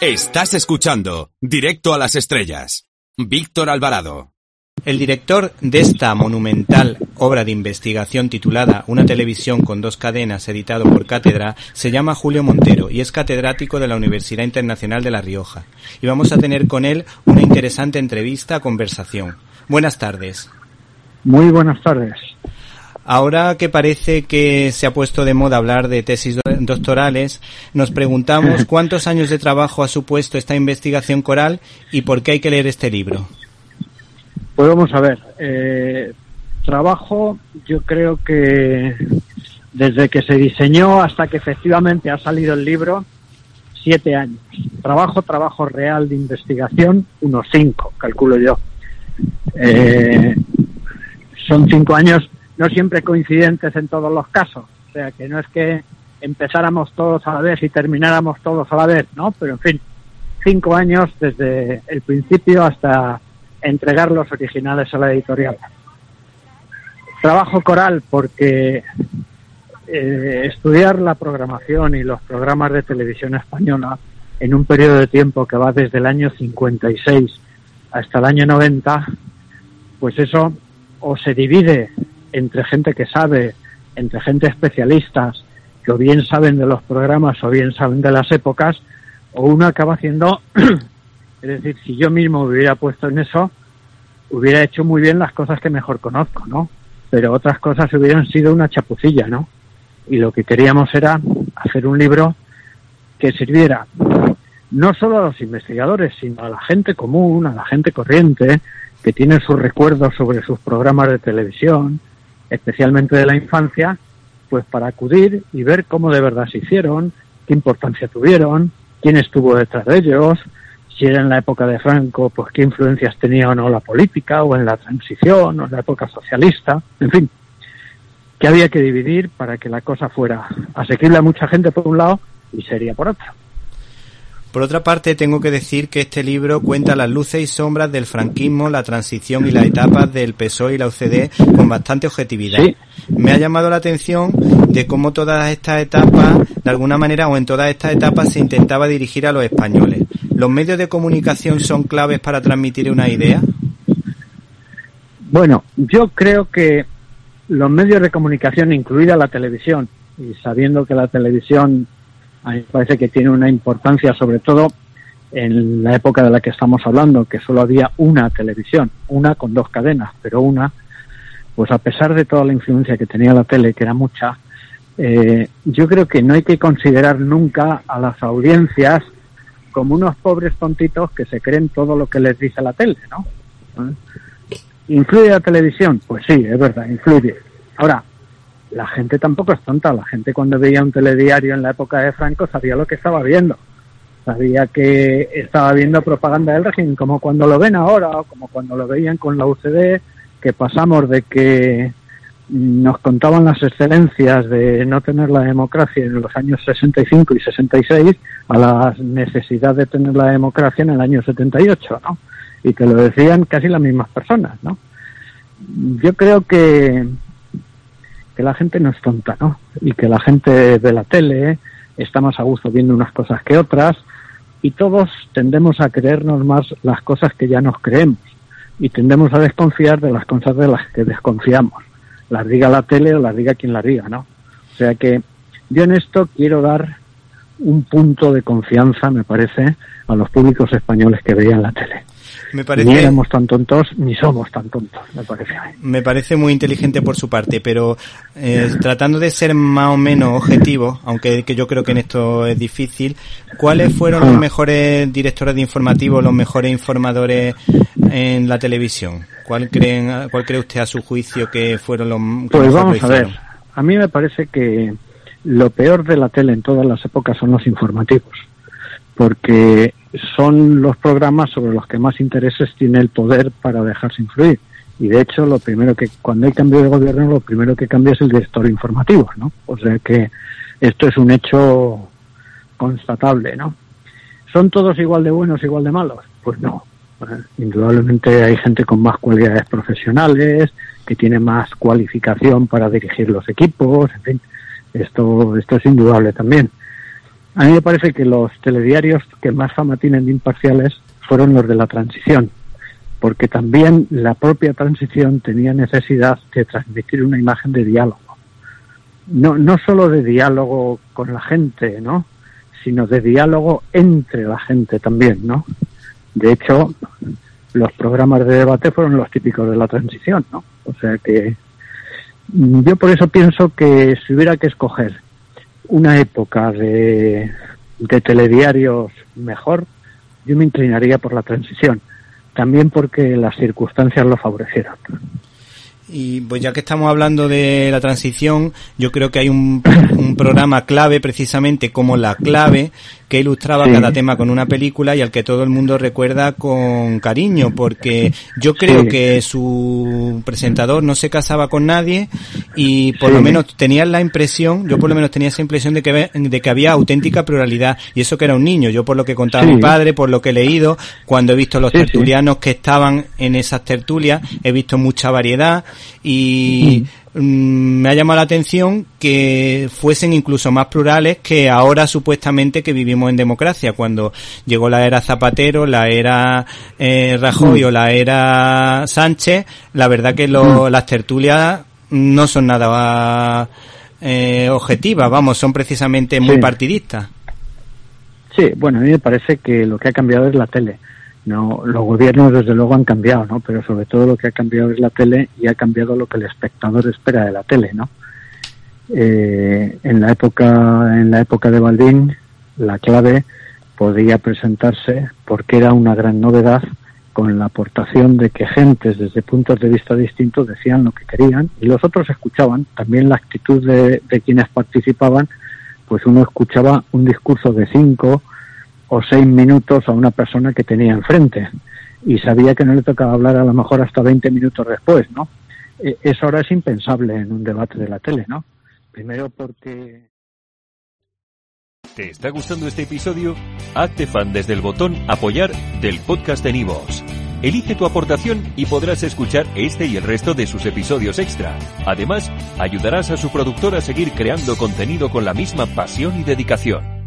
Estás escuchando Directo a las Estrellas. Víctor Alvarado. El director de esta monumental obra de investigación titulada Una televisión con dos cadenas, editado por Cátedra, se llama Julio Montero y es catedrático de la Universidad Internacional de La Rioja. Y vamos a tener con él una interesante entrevista, conversación. Buenas tardes. Muy buenas tardes. Ahora que parece que se ha puesto de moda hablar de tesis doctorales, nos preguntamos cuántos años de trabajo ha supuesto esta investigación coral y por qué hay que leer este libro. Pues vamos a ver, eh, trabajo yo creo que desde que se diseñó hasta que efectivamente ha salido el libro, siete años. Trabajo, trabajo real de investigación, unos cinco, calculo yo. Eh, son cinco años no siempre coincidentes en todos los casos. O sea, que no es que empezáramos todos a la vez y termináramos todos a la vez, ¿no? Pero en fin, cinco años desde el principio hasta entregar los originales a la editorial. Trabajo coral porque eh, estudiar la programación y los programas de televisión española en un periodo de tiempo que va desde el año 56 hasta el año 90, pues eso o se divide entre gente que sabe, entre gente especialistas, que o bien saben de los programas o bien saben de las épocas, o uno acaba haciendo, es decir, si yo mismo me hubiera puesto en eso, hubiera hecho muy bien las cosas que mejor conozco, ¿no? Pero otras cosas hubieran sido una chapucilla, ¿no? Y lo que queríamos era hacer un libro que sirviera no solo a los investigadores, sino a la gente común, a la gente corriente, que tiene sus recuerdos sobre sus programas de televisión, especialmente de la infancia, pues para acudir y ver cómo de verdad se hicieron, qué importancia tuvieron, quién estuvo detrás de ellos, si era en la época de Franco, pues qué influencias tenía o no la política, o en la transición, o en la época socialista, en fin, que había que dividir para que la cosa fuera asequible a mucha gente por un lado y seria por otro. Por otra parte, tengo que decir que este libro cuenta las luces y sombras del franquismo, la transición y las etapas del PSOE y la UCD con bastante objetividad. Me ha llamado la atención de cómo todas estas etapas, de alguna manera o en todas estas etapas, se intentaba dirigir a los españoles. ¿Los medios de comunicación son claves para transmitir una idea? Bueno, yo creo que los medios de comunicación, incluida la televisión, y sabiendo que la televisión a mí me parece que tiene una importancia, sobre todo en la época de la que estamos hablando, que solo había una televisión, una con dos cadenas, pero una, pues a pesar de toda la influencia que tenía la tele, que era mucha, eh, yo creo que no hay que considerar nunca a las audiencias como unos pobres tontitos que se creen todo lo que les dice la tele, ¿no? ¿Eh? ¿Influye la televisión? Pues sí, es verdad, influye. Ahora, la gente tampoco es tonta. La gente cuando veía un telediario en la época de Franco sabía lo que estaba viendo. Sabía que estaba viendo propaganda del régimen, como cuando lo ven ahora, o como cuando lo veían con la UCD, que pasamos de que nos contaban las excelencias de no tener la democracia en los años 65 y 66 a la necesidad de tener la democracia en el año 78, ¿no? Y que lo decían casi las mismas personas, ¿no? Yo creo que que la gente no es tonta, ¿no? Y que la gente de la tele está más a gusto viendo unas cosas que otras y todos tendemos a creernos más las cosas que ya nos creemos y tendemos a desconfiar de las cosas de las que desconfiamos. Las diga la tele o las diga quien las diga, ¿no? O sea que yo en esto quiero dar un punto de confianza, me parece, a los públicos españoles que veían la tele. Me parece, ni éramos tan tontos ni somos tan tontos, me parece. Me parece muy inteligente por su parte, pero eh, tratando de ser más o menos objetivo, aunque que yo creo que en esto es difícil, ¿cuáles fueron los mejores directores de informativos, los mejores informadores en la televisión? ¿Cuál, creen, cuál cree usted a su juicio que fueron los Pues vamos a ver, a mí me parece que lo peor de la tele en todas las épocas son los informativos, porque son los programas sobre los que más intereses tiene el poder para dejarse influir. Y de hecho, lo primero que, cuando hay cambio de gobierno, lo primero que cambia es el director informativo, ¿no? O sea que esto es un hecho constatable, ¿no? ¿Son todos igual de buenos, igual de malos? Pues no. indudablemente hay gente con más cualidades profesionales, que tiene más cualificación para dirigir los equipos, en fin, esto, esto es indudable también A mí me parece que los telediarios que más fama tienen de imparciales fueron los de la transición, porque también la propia transición tenía necesidad de transmitir una imagen de diálogo. No, no solo de diálogo con la gente, ¿no? sino de diálogo entre la gente también, ¿no? De hecho, los programas de debate fueron los típicos de la transición, ¿no? O sea que yo por eso pienso que si hubiera que escoger una época de, telediarios mejor, yo me inclinaría por la transición, también porque las circunstancias lo favorecieron. Y pues ya que estamos hablando de la transición, yo creo que hay un, un programa clave precisamente como La Clave, que ilustraba cada tema con una película y al que todo el mundo recuerda con cariño, porque yo creo que su presentador no se casaba con nadie y por lo menos tenía la impresión, yo por lo menos tenía esa impresión de que, de que había auténtica pluralidad. Y eso que era un niño, yo por lo que contaba mi padre, por lo que he leído, cuando he visto los tertulianos que estaban en esas tertulias, he visto mucha variedad y Mm, me ha llamado la atención que fuesen incluso más plurales que ahora supuestamente que vivimos en democracia, cuando llegó la era Zapatero, la era eh, Rajoy mm. o la era Sánchez, la verdad que lo, mm. las tertulias no son nada eh, objetivas, vamos, son precisamente muy partidistas. Sí, bueno, a mí me parece que lo que ha cambiado es la tele no, los gobiernos desde luego han cambiado, ¿no? Pero sobre todo lo que ha cambiado es la tele y ha cambiado lo que el espectador espera de la tele, ¿no? Eh, en la época, en la época de Baldín, la clave podía presentarse porque era una gran novedad con la aportación de que gentes desde puntos de vista distintos decían lo que querían y los otros escuchaban. También la actitud de, de quienes participaban, pues uno escuchaba un discurso de cinco, o seis minutos a una persona que tenía enfrente y sabía que no le tocaba hablar a lo mejor hasta 20 minutos después, ¿no? E, eso ahora es impensable en un debate de la tele, ¿no? Primero porque... ¿Te está gustando este episodio? Hazte fan desde el botón apoyar del podcast de Nivos. Elige tu aportación y podrás escuchar este y el resto de sus episodios extra. Además, ayudarás a su productor a seguir creando contenido con la misma pasión y dedicación.